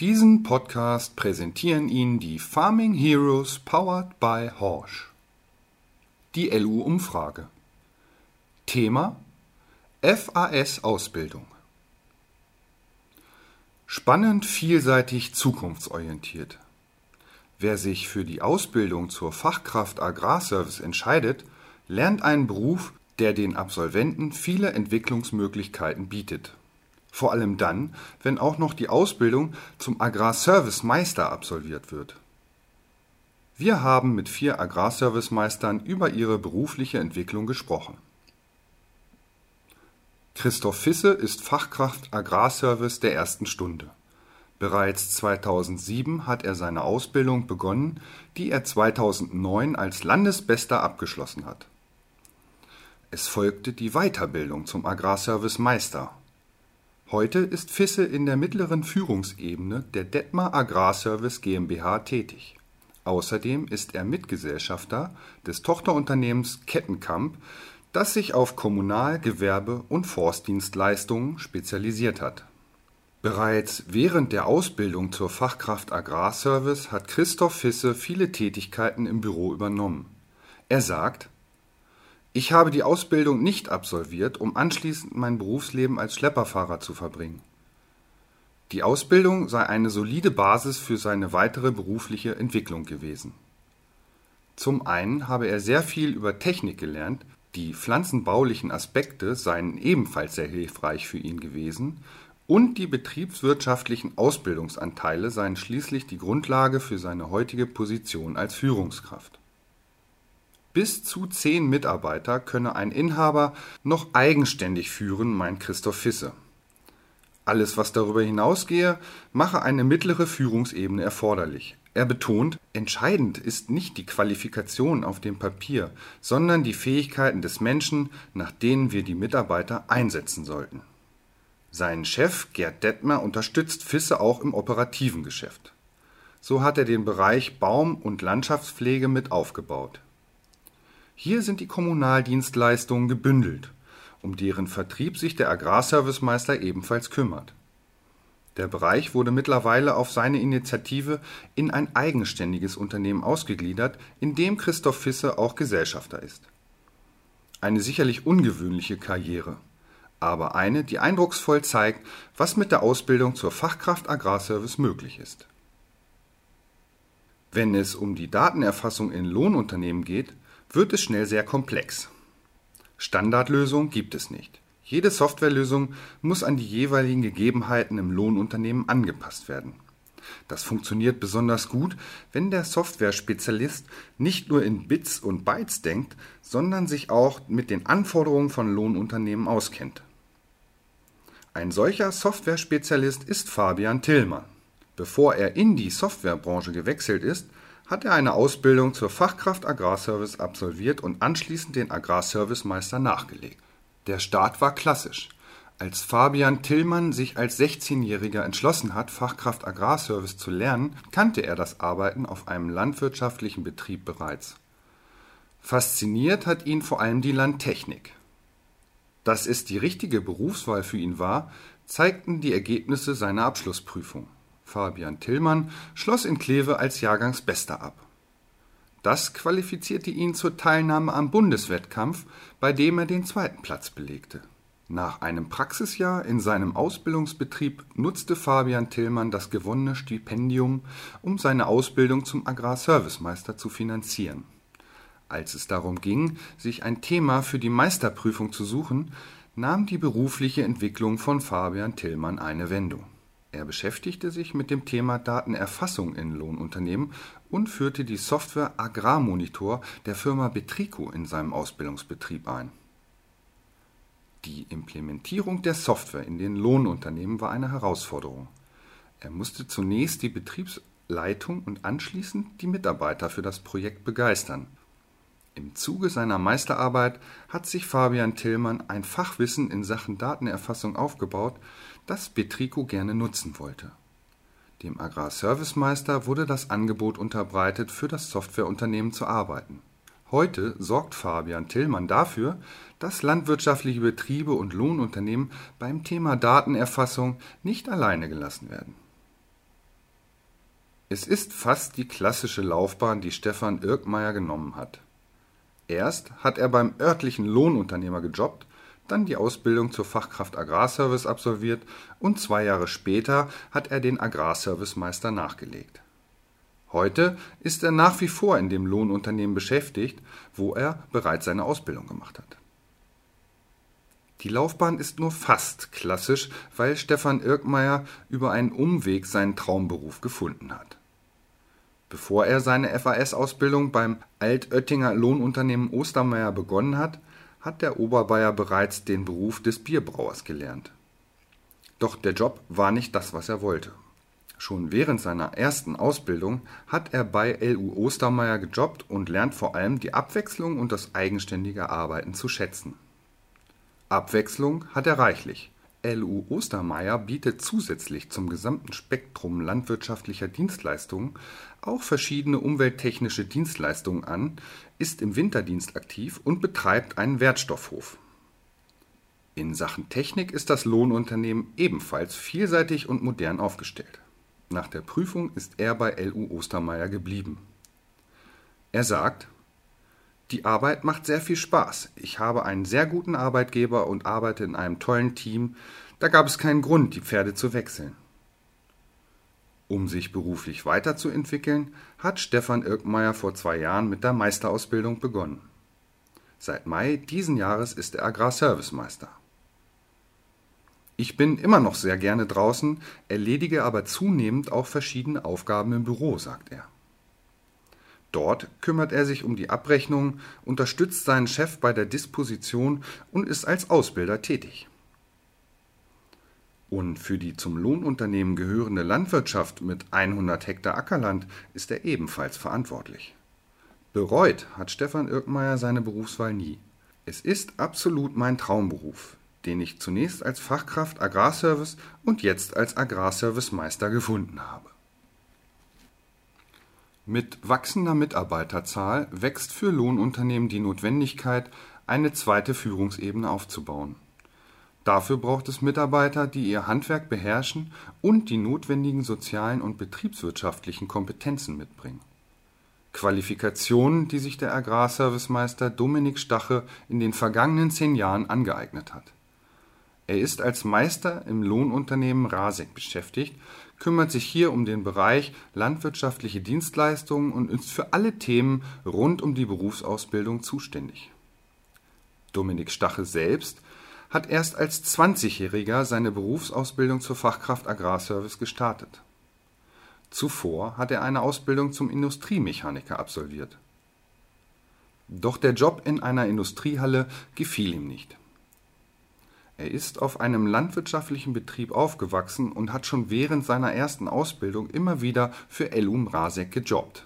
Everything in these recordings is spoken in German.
Diesen Podcast präsentieren Ihnen die Farming Heroes powered by Horsch. Die LU-Umfrage. Thema FAS-Ausbildung. Spannend, vielseitig, zukunftsorientiert. Wer sich für die Ausbildung zur Fachkraft Agrarservice entscheidet, lernt einen Beruf, der den Absolventen viele Entwicklungsmöglichkeiten bietet. Vor allem dann, wenn auch noch die Ausbildung zum Agrarservice-Meister absolviert wird. Wir haben mit vier Agrarservice-Meistern über ihre berufliche Entwicklung gesprochen. Christoph Fisse ist Fachkraft Agrarservice der ersten Stunde. Bereits 2007 hat er seine Ausbildung begonnen, die er 2009 als Landesbester abgeschlossen hat. Es folgte die Weiterbildung zum Agrarservice Meister Heute ist Fisse in der mittleren Führungsebene der Detmar Agrarservice GmbH tätig. Außerdem ist er Mitgesellschafter des Tochterunternehmens Kettenkamp, das sich auf Kommunal-, Gewerbe- und Forstdienstleistungen spezialisiert hat. Bereits während der Ausbildung zur Fachkraft Agrarservice hat Christoph Fisse viele Tätigkeiten im Büro übernommen. Er sagt ich habe die Ausbildung nicht absolviert, um anschließend mein Berufsleben als Schlepperfahrer zu verbringen. Die Ausbildung sei eine solide Basis für seine weitere berufliche Entwicklung gewesen. Zum einen habe er sehr viel über Technik gelernt, die pflanzenbaulichen Aspekte seien ebenfalls sehr hilfreich für ihn gewesen, und die betriebswirtschaftlichen Ausbildungsanteile seien schließlich die Grundlage für seine heutige Position als Führungskraft bis zu zehn Mitarbeiter könne ein Inhaber noch eigenständig führen, meint Christoph Fisse. Alles, was darüber hinausgehe, mache eine mittlere Führungsebene erforderlich. Er betont, entscheidend ist nicht die Qualifikation auf dem Papier, sondern die Fähigkeiten des Menschen, nach denen wir die Mitarbeiter einsetzen sollten. Sein Chef Gerd Detmer unterstützt Fisse auch im operativen Geschäft. So hat er den Bereich Baum- und Landschaftspflege mit aufgebaut. Hier sind die Kommunaldienstleistungen gebündelt, um deren Vertrieb sich der Agrarservicemeister ebenfalls kümmert. Der Bereich wurde mittlerweile auf seine Initiative in ein eigenständiges Unternehmen ausgegliedert, in dem Christoph Fisse auch Gesellschafter ist. Eine sicherlich ungewöhnliche Karriere, aber eine, die eindrucksvoll zeigt, was mit der Ausbildung zur Fachkraft Agrarservice möglich ist. Wenn es um die Datenerfassung in Lohnunternehmen geht, wird es schnell sehr komplex. Standardlösung gibt es nicht. Jede Softwarelösung muss an die jeweiligen Gegebenheiten im Lohnunternehmen angepasst werden. Das funktioniert besonders gut, wenn der Software-Spezialist nicht nur in Bits und Bytes denkt, sondern sich auch mit den Anforderungen von Lohnunternehmen auskennt. Ein solcher Software-Spezialist ist Fabian Tillmann. Bevor er in die Softwarebranche gewechselt ist, hat er eine Ausbildung zur Fachkraft Agrarservice absolviert und anschließend den Agrarservicemeister nachgelegt. Der Start war klassisch. Als Fabian Tillmann sich als 16-Jähriger entschlossen hat, Fachkraft Agrarservice zu lernen, kannte er das Arbeiten auf einem landwirtschaftlichen Betrieb bereits. Fasziniert hat ihn vor allem die Landtechnik. Dass es die richtige Berufswahl für ihn war, zeigten die Ergebnisse seiner Abschlussprüfung. Fabian Tillmann schloss in Kleve als Jahrgangsbester ab. Das qualifizierte ihn zur Teilnahme am Bundeswettkampf, bei dem er den zweiten Platz belegte. Nach einem Praxisjahr in seinem Ausbildungsbetrieb nutzte Fabian Tillmann das gewonnene Stipendium, um seine Ausbildung zum Agrarservicemeister zu finanzieren. Als es darum ging, sich ein Thema für die Meisterprüfung zu suchen, nahm die berufliche Entwicklung von Fabian Tillmann eine Wendung. Er beschäftigte sich mit dem Thema Datenerfassung in Lohnunternehmen und führte die Software Agrarmonitor der Firma Betrico in seinem Ausbildungsbetrieb ein. Die Implementierung der Software in den Lohnunternehmen war eine Herausforderung. Er musste zunächst die Betriebsleitung und anschließend die Mitarbeiter für das Projekt begeistern. Im Zuge seiner Meisterarbeit hat sich Fabian Tillmann ein Fachwissen in Sachen Datenerfassung aufgebaut, das Betrico gerne nutzen wollte. Dem Agrarservicemeister wurde das Angebot unterbreitet, für das Softwareunternehmen zu arbeiten. Heute sorgt Fabian Tillmann dafür, dass landwirtschaftliche Betriebe und Lohnunternehmen beim Thema Datenerfassung nicht alleine gelassen werden. Es ist fast die klassische Laufbahn, die Stefan Irkmeier genommen hat. Erst hat er beim örtlichen Lohnunternehmer gejobbt, dann die Ausbildung zur Fachkraft Agrarservice absolviert und zwei Jahre später hat er den Agrarservicemeister nachgelegt. Heute ist er nach wie vor in dem Lohnunternehmen beschäftigt, wo er bereits seine Ausbildung gemacht hat. Die Laufbahn ist nur fast klassisch, weil Stefan Irkmeier über einen Umweg seinen Traumberuf gefunden hat. Bevor er seine FAS-Ausbildung beim Altöttinger Lohnunternehmen Ostermeier begonnen hat, hat der Oberbayer bereits den Beruf des Bierbrauers gelernt. Doch der Job war nicht das, was er wollte. Schon während seiner ersten Ausbildung hat er bei LU Ostermeier gejobbt und lernt vor allem die Abwechslung und das eigenständige Arbeiten zu schätzen. Abwechslung hat er reichlich. LU Ostermeier bietet zusätzlich zum gesamten Spektrum landwirtschaftlicher Dienstleistungen auch verschiedene umwelttechnische Dienstleistungen an, ist im Winterdienst aktiv und betreibt einen Wertstoffhof. In Sachen Technik ist das Lohnunternehmen ebenfalls vielseitig und modern aufgestellt. Nach der Prüfung ist er bei LU Ostermeier geblieben. Er sagt, die Arbeit macht sehr viel Spaß. Ich habe einen sehr guten Arbeitgeber und arbeite in einem tollen Team. Da gab es keinen Grund, die Pferde zu wechseln. Um sich beruflich weiterzuentwickeln, hat Stefan Irkmeier vor zwei Jahren mit der Meisterausbildung begonnen. Seit Mai diesen Jahres ist er Agrarservicemeister. Ich bin immer noch sehr gerne draußen, erledige aber zunehmend auch verschiedene Aufgaben im Büro, sagt er. Dort kümmert er sich um die Abrechnung, unterstützt seinen Chef bei der Disposition und ist als Ausbilder tätig. Und für die zum Lohnunternehmen gehörende Landwirtschaft mit 100 Hektar Ackerland ist er ebenfalls verantwortlich. Bereut hat Stefan Irkmeier seine Berufswahl nie. Es ist absolut mein Traumberuf, den ich zunächst als Fachkraft Agrarservice und jetzt als Agrarservicemeister gefunden habe. Mit wachsender Mitarbeiterzahl wächst für Lohnunternehmen die Notwendigkeit, eine zweite Führungsebene aufzubauen. Dafür braucht es Mitarbeiter, die ihr Handwerk beherrschen und die notwendigen sozialen und betriebswirtschaftlichen Kompetenzen mitbringen. Qualifikationen, die sich der Agrarservicemeister Dominik Stache in den vergangenen zehn Jahren angeeignet hat. Er ist als Meister im Lohnunternehmen Rasek beschäftigt, kümmert sich hier um den Bereich landwirtschaftliche Dienstleistungen und ist für alle Themen rund um die Berufsausbildung zuständig. Dominik Stache selbst hat erst als 20-Jähriger seine Berufsausbildung zur Fachkraft Agrarservice gestartet. Zuvor hat er eine Ausbildung zum Industriemechaniker absolviert. Doch der Job in einer Industriehalle gefiel ihm nicht. Er ist auf einem landwirtschaftlichen Betrieb aufgewachsen und hat schon während seiner ersten Ausbildung immer wieder für Elum Rasek gejobbt.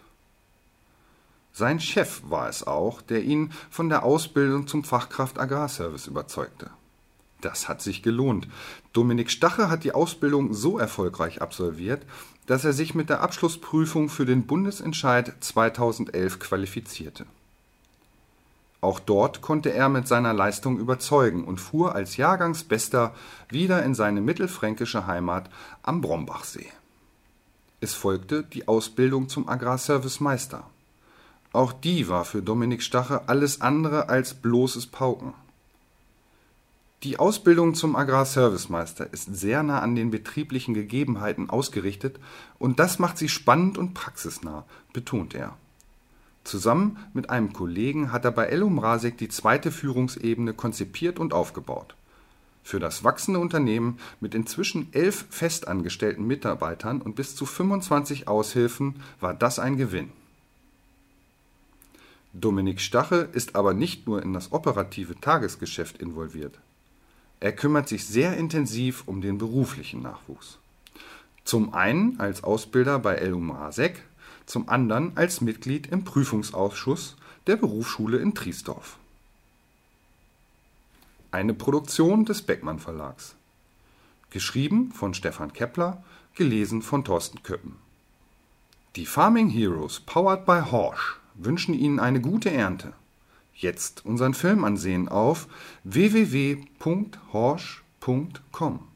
Sein Chef war es auch, der ihn von der Ausbildung zum Fachkraft Agrarservice überzeugte. Das hat sich gelohnt. Dominik Stache hat die Ausbildung so erfolgreich absolviert, dass er sich mit der Abschlussprüfung für den Bundesentscheid 2011 qualifizierte. Auch dort konnte er mit seiner Leistung überzeugen und fuhr als Jahrgangsbester wieder in seine mittelfränkische Heimat am Brombachsee. Es folgte die Ausbildung zum Agrarservicemeister. Auch die war für Dominik Stache alles andere als bloßes Pauken. Die Ausbildung zum Agrarservicemeister ist sehr nah an den betrieblichen Gegebenheiten ausgerichtet und das macht sie spannend und praxisnah, betont er. Zusammen mit einem Kollegen hat er bei Elum Rasek die zweite Führungsebene konzipiert und aufgebaut. Für das wachsende Unternehmen mit inzwischen elf festangestellten Mitarbeitern und bis zu 25 Aushilfen war das ein Gewinn. Dominik Stache ist aber nicht nur in das operative Tagesgeschäft involviert. Er kümmert sich sehr intensiv um den beruflichen Nachwuchs. Zum einen als Ausbilder bei Elum Rasek zum anderen als Mitglied im Prüfungsausschuss der Berufsschule in Triesdorf. Eine Produktion des Beckmann Verlags. Geschrieben von Stefan Kepler, gelesen von Thorsten Köppen. Die Farming Heroes, powered by Horsch, wünschen Ihnen eine gute Ernte. Jetzt unseren Film ansehen auf www.horsch.com.